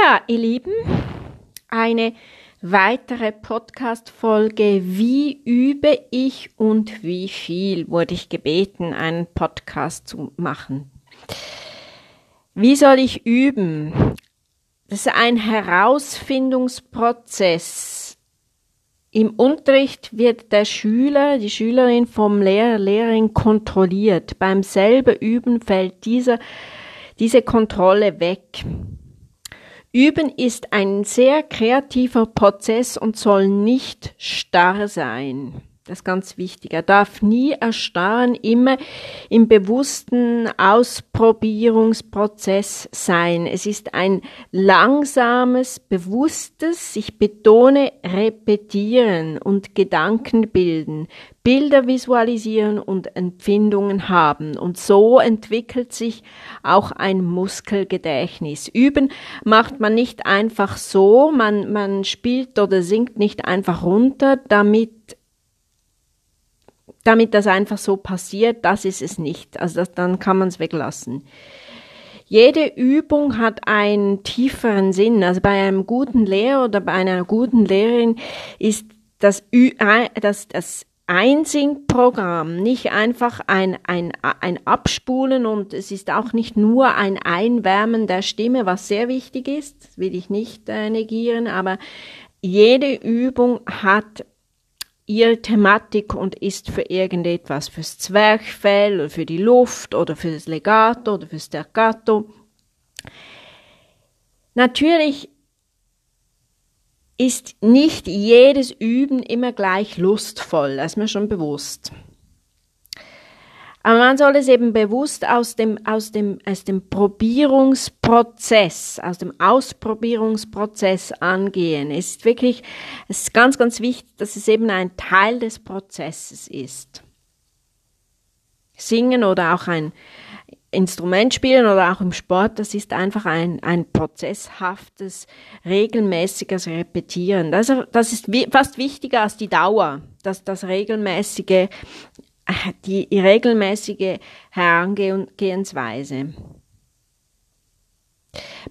Ja, ihr Lieben, eine weitere Podcast-Folge. Wie übe ich und wie viel wurde ich gebeten, einen Podcast zu machen? Wie soll ich üben? Das ist ein Herausfindungsprozess. Im Unterricht wird der Schüler, die Schülerin vom Lehrer, Lehrerin kontrolliert. Beim selben Üben fällt dieser, diese Kontrolle weg. Üben ist ein sehr kreativer Prozess und soll nicht starr sein. Das ist ganz wichtig. Er darf nie erstarren, immer im bewussten Ausprobierungsprozess sein. Es ist ein langsames, bewusstes, ich betone, repetieren und Gedanken bilden, Bilder visualisieren und Empfindungen haben. Und so entwickelt sich auch ein Muskelgedächtnis. Üben macht man nicht einfach so, man, man spielt oder singt nicht einfach runter, damit damit das einfach so passiert, das ist es nicht. Also das, dann kann man es weglassen. Jede Übung hat einen tieferen Sinn. Also bei einem guten Lehrer oder bei einer guten Lehrerin ist das, Ü das, das Einsingprogramm nicht einfach ein, ein, ein Abspulen und es ist auch nicht nur ein Einwärmen der Stimme, was sehr wichtig ist, will ich nicht äh, negieren, aber jede Übung hat ihre Thematik und ist für irgendetwas, fürs Zwerchfell oder für die Luft oder für das Legato oder fürs Staccato. Natürlich ist nicht jedes Üben immer gleich lustvoll, das ist mir schon bewusst. Aber man soll es eben bewusst aus dem, aus dem, aus dem Probierungsprozess, aus dem Ausprobierungsprozess angehen. Es ist wirklich, es ist ganz, ganz wichtig, dass es eben ein Teil des Prozesses ist. Singen oder auch ein Instrument spielen oder auch im Sport, das ist einfach ein, ein prozesshaftes, regelmäßiges Repetieren. Das, das ist fast wichtiger als die Dauer, dass das regelmäßige die regelmäßige Herangehensweise.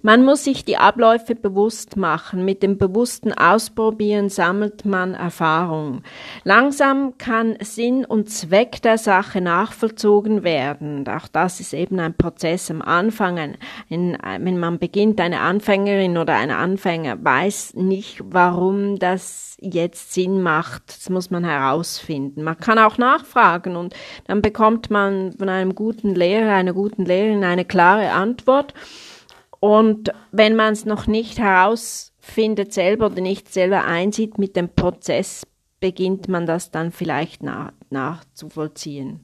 Man muss sich die Abläufe bewusst machen. Mit dem bewussten Ausprobieren sammelt man Erfahrung. Langsam kann Sinn und Zweck der Sache nachvollzogen werden. Auch das ist eben ein Prozess am Anfang. Ein, ein, wenn man beginnt, eine Anfängerin oder ein Anfänger weiß nicht, warum das jetzt Sinn macht. Das muss man herausfinden. Man kann auch nachfragen und dann bekommt man von einem guten Lehrer, einer guten Lehrerin eine klare Antwort. Und wenn man es noch nicht herausfindet selber oder nicht selber einsieht mit dem Prozess, beginnt man das dann vielleicht nach, nachzuvollziehen.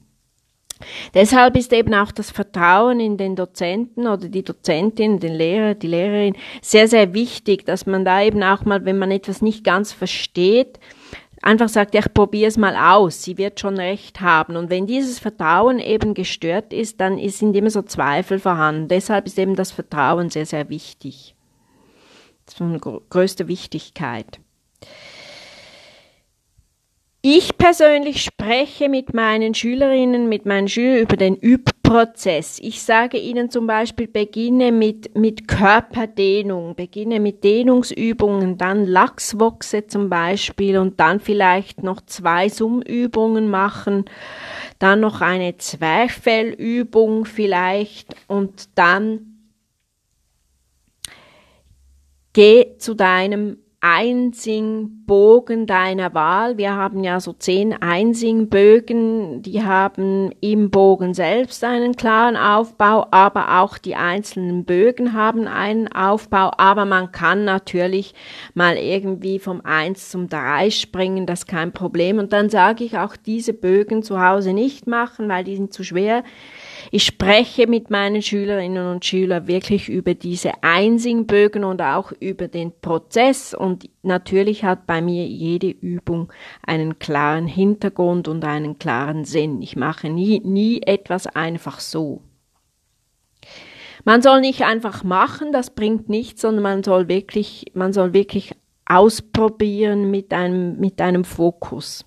Deshalb ist eben auch das Vertrauen in den Dozenten oder die Dozentin, den Lehrer, die Lehrerin sehr, sehr wichtig, dass man da eben auch mal, wenn man etwas nicht ganz versteht, einfach sagt, ja, ich probiere es mal aus, sie wird schon recht haben. Und wenn dieses Vertrauen eben gestört ist, dann sind immer so Zweifel vorhanden. Deshalb ist eben das Vertrauen sehr, sehr wichtig. Das ist von größter Wichtigkeit. Ich persönlich spreche mit meinen Schülerinnen, mit meinen Schülern über den Übprozess. Ich sage ihnen zum Beispiel, beginne mit, mit Körperdehnung, beginne mit Dehnungsübungen, dann Lachswochse zum Beispiel und dann vielleicht noch zwei Summübungen machen, dann noch eine Zwerchfellübung vielleicht und dann geh zu deinem Einsingbogen deiner Wahl. Wir haben ja so zehn Einsingbögen, die haben im Bogen selbst einen klaren Aufbau, aber auch die einzelnen Bögen haben einen Aufbau, aber man kann natürlich mal irgendwie vom Eins zum Drei springen, das ist kein Problem. Und dann sage ich auch diese Bögen zu Hause nicht machen, weil die sind zu schwer. Ich spreche mit meinen Schülerinnen und Schülern wirklich über diese Einsingbögen und auch über den Prozess und natürlich hat bei mir jede Übung einen klaren Hintergrund und einen klaren Sinn. Ich mache nie, nie etwas einfach so. Man soll nicht einfach machen, das bringt nichts, sondern man soll wirklich, man soll wirklich ausprobieren mit einem, mit einem Fokus.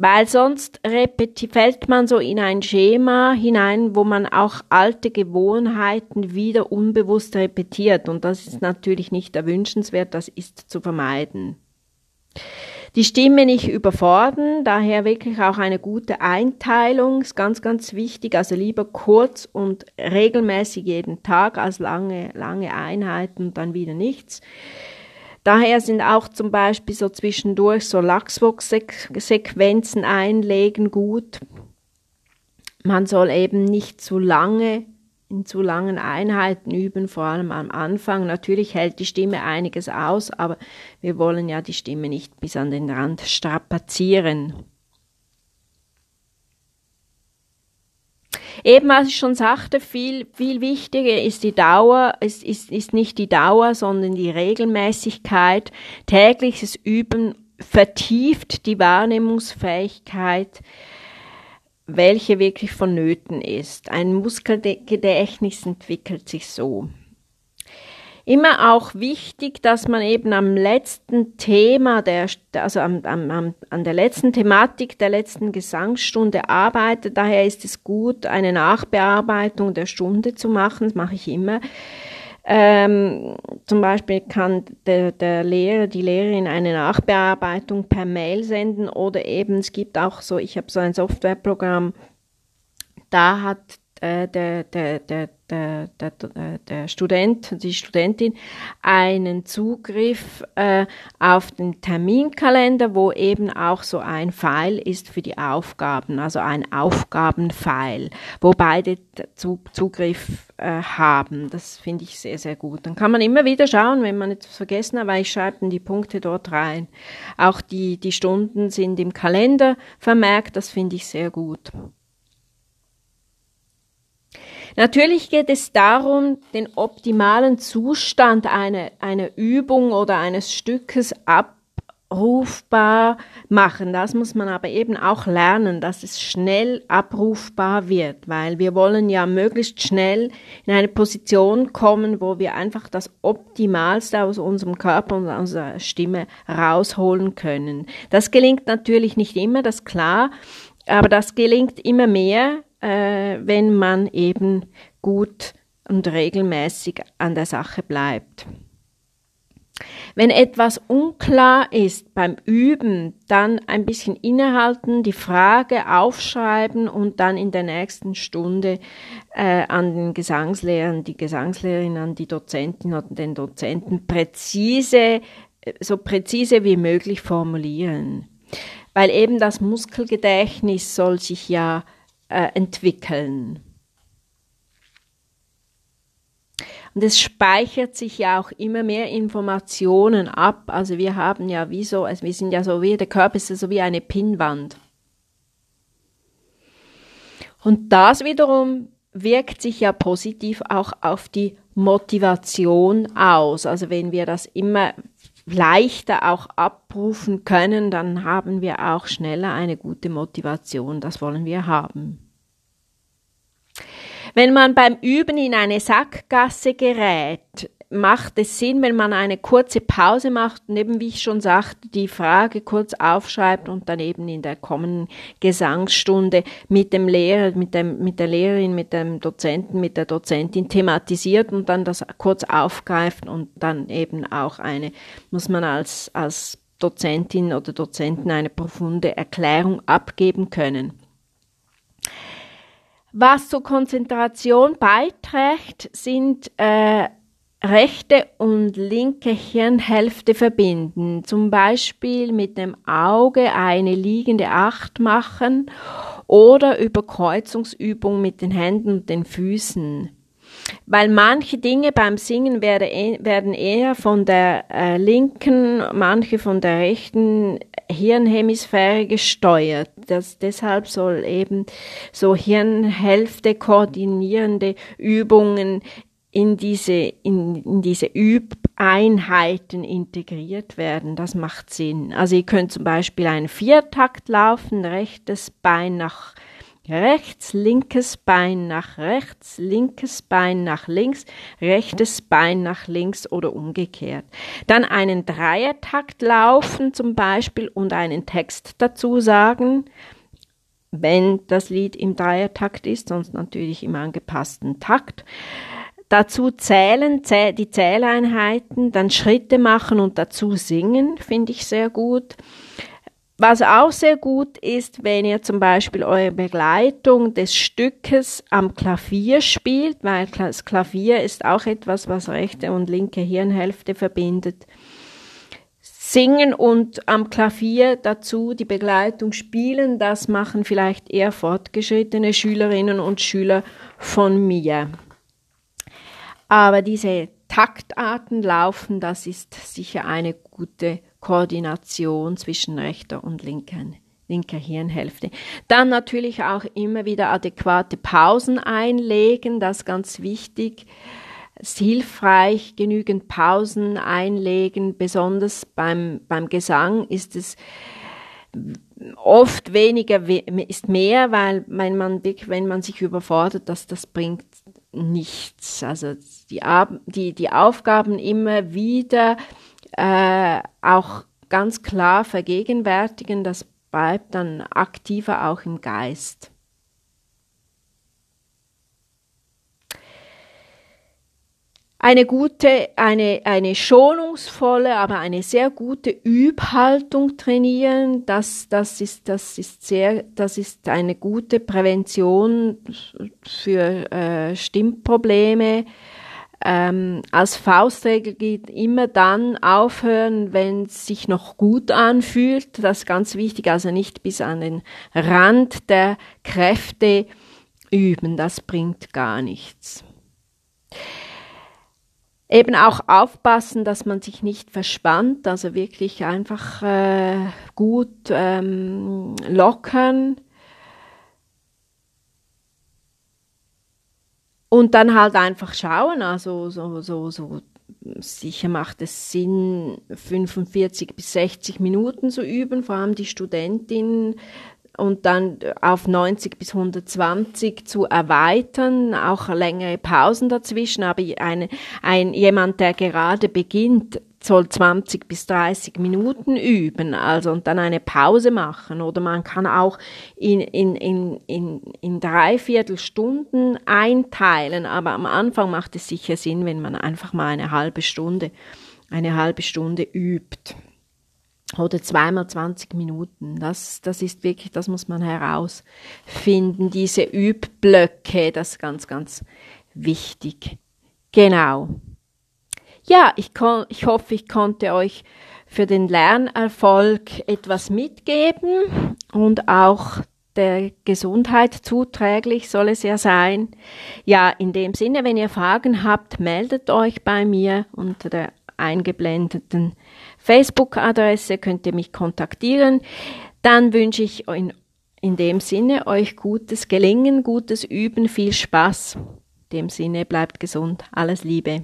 Weil sonst fällt man so in ein Schema hinein, wo man auch alte Gewohnheiten wieder unbewusst repetiert und das ist natürlich nicht erwünschenswert, das ist zu vermeiden. Die Stimme nicht überfordern, daher wirklich auch eine gute Einteilung ist ganz, ganz wichtig. Also lieber kurz und regelmäßig jeden Tag als lange, lange Einheiten und dann wieder nichts. Daher sind auch zum Beispiel so zwischendurch so Lachsvox-Sequenzen einlegen gut. Man soll eben nicht zu lange in zu langen Einheiten üben, vor allem am Anfang. Natürlich hält die Stimme einiges aus, aber wir wollen ja die Stimme nicht bis an den Rand strapazieren. Eben, was ich schon sagte, viel, viel wichtiger ist die Dauer, ist, ist, ist nicht die Dauer, sondern die Regelmäßigkeit. Tägliches Üben vertieft die Wahrnehmungsfähigkeit, welche wirklich vonnöten ist. Ein Muskelgedächtnis entwickelt sich so immer auch wichtig, dass man eben am letzten Thema, der, also am, am, an der letzten Thematik der letzten Gesangsstunde arbeitet. Daher ist es gut, eine Nachbearbeitung der Stunde zu machen. Das mache ich immer. Ähm, zum Beispiel kann der, der Lehrer, die Lehrerin eine Nachbearbeitung per Mail senden oder eben es gibt auch so, ich habe so ein Softwareprogramm, da hat der, der, der, der, der, der Student, die Studentin einen Zugriff äh, auf den Terminkalender, wo eben auch so ein Pfeil ist für die Aufgaben, also ein Aufgabenpfeil, wo beide Zugriff äh, haben. Das finde ich sehr, sehr gut. Dann kann man immer wieder schauen, wenn man etwas vergessen hat, weil ich schreibe dann die Punkte dort rein. Auch die, die Stunden sind im Kalender vermerkt, das finde ich sehr gut. Natürlich geht es darum, den optimalen Zustand einer, einer Übung oder eines Stückes abrufbar machen. Das muss man aber eben auch lernen, dass es schnell abrufbar wird, weil wir wollen ja möglichst schnell in eine Position kommen, wo wir einfach das Optimalste aus unserem Körper und unserer Stimme rausholen können. Das gelingt natürlich nicht immer, das ist klar, aber das gelingt immer mehr, äh, wenn man eben gut und regelmäßig an der Sache bleibt. Wenn etwas unklar ist beim Üben, dann ein bisschen innehalten, die Frage aufschreiben und dann in der nächsten Stunde äh, an den Gesangslehrer, die Gesangslehrerin, an die Dozentin oder den Dozenten präzise, so präzise wie möglich formulieren. Weil eben das Muskelgedächtnis soll sich ja äh, entwickeln. Und es speichert sich ja auch immer mehr Informationen ab. Also wir haben ja wie so, also wir sind ja so wie, der Körper ist ja so wie eine Pinnwand. Und das wiederum wirkt sich ja positiv auch auf die Motivation aus. Also wenn wir das immer leichter auch abrufen können, dann haben wir auch schneller eine gute Motivation. Das wollen wir haben. Wenn man beim Üben in eine Sackgasse gerät, macht es Sinn, wenn man eine kurze Pause macht und eben, wie ich schon sagte, die Frage kurz aufschreibt und dann eben in der kommenden Gesangsstunde mit dem Lehrer, mit, dem, mit der Lehrerin, mit dem Dozenten, mit der Dozentin thematisiert und dann das kurz aufgreift und dann eben auch eine, muss man als, als Dozentin oder Dozenten eine profunde Erklärung abgeben können. Was zur Konzentration beiträgt, sind äh, rechte und linke Hirnhälfte verbinden. Zum Beispiel mit dem Auge eine liegende Acht machen oder über Kreuzungsübung mit den Händen und den Füßen. Weil manche Dinge beim Singen e, werden eher von der äh, linken, manche von der rechten Hirnhemisphäre gesteuert. Das, deshalb soll eben so Hirnhälfte koordinierende Übungen in diese, in, in diese Übeinheiten integriert werden. Das macht Sinn. Also ihr könnt zum Beispiel einen Viertakt laufen, rechtes Bein nach Rechts, linkes Bein nach rechts, linkes Bein nach links, rechtes Bein nach links oder umgekehrt. Dann einen Dreiertakt laufen zum Beispiel und einen Text dazu sagen, wenn das Lied im Dreiertakt ist, sonst natürlich im angepassten Takt. Dazu zählen, die Zähleinheiten, dann Schritte machen und dazu singen, finde ich sehr gut. Was auch sehr gut ist, wenn ihr zum Beispiel eure Begleitung des Stückes am Klavier spielt, weil das Klavier ist auch etwas, was rechte und linke Hirnhälfte verbindet. Singen und am Klavier dazu die Begleitung spielen, das machen vielleicht eher fortgeschrittene Schülerinnen und Schüler von mir. Aber diese Taktarten laufen, das ist sicher eine gute Koordination zwischen rechter und linken, linker Hirnhälfte. Dann natürlich auch immer wieder adäquate Pausen einlegen, das ist ganz wichtig. Es ist hilfreich, genügend Pausen einlegen, besonders beim, beim Gesang ist es oft weniger ist mehr, weil wenn man, wenn man sich überfordert, dass das bringt nichts. Also die, die, die Aufgaben immer wieder äh, auch ganz klar vergegenwärtigen, das bleibt dann aktiver auch im Geist. Eine gute, eine, eine schonungsvolle, aber eine sehr gute Übhaltung trainieren, das, das ist, das ist sehr, das ist eine gute Prävention für äh, Stimmprobleme. Ähm, als Faustregel geht immer dann aufhören, wenn es sich noch gut anfühlt. Das ist ganz wichtig, also nicht bis an den Rand der Kräfte üben, das bringt gar nichts. Eben auch aufpassen, dass man sich nicht verspannt, also wirklich einfach äh, gut ähm, lockern. Und dann halt einfach schauen, also so, so, so, sicher macht es Sinn, 45 bis 60 Minuten zu üben, vor allem die Studentin und dann auf 90 bis 120 zu erweitern, auch längere Pausen dazwischen, aber eine, ein, jemand, der gerade beginnt, soll 20 bis 30 Minuten üben, also und dann eine Pause machen. Oder man kann auch in, in, in, in, in dreiviertel Stunden einteilen, aber am Anfang macht es sicher Sinn, wenn man einfach mal eine halbe Stunde, eine halbe Stunde übt. Oder zweimal 20 Minuten. Das, das ist wirklich, das muss man herausfinden. Diese Übblöcke, das ist ganz, ganz wichtig. Genau. Ja, ich, ich hoffe, ich konnte euch für den Lernerfolg etwas mitgeben und auch der Gesundheit zuträglich soll es ja sein. Ja, in dem Sinne, wenn ihr Fragen habt, meldet euch bei mir unter der eingeblendeten Facebook-Adresse, könnt ihr mich kontaktieren. Dann wünsche ich in, in dem Sinne euch gutes Gelingen, gutes Üben, viel Spaß. In dem Sinne bleibt gesund. Alles Liebe.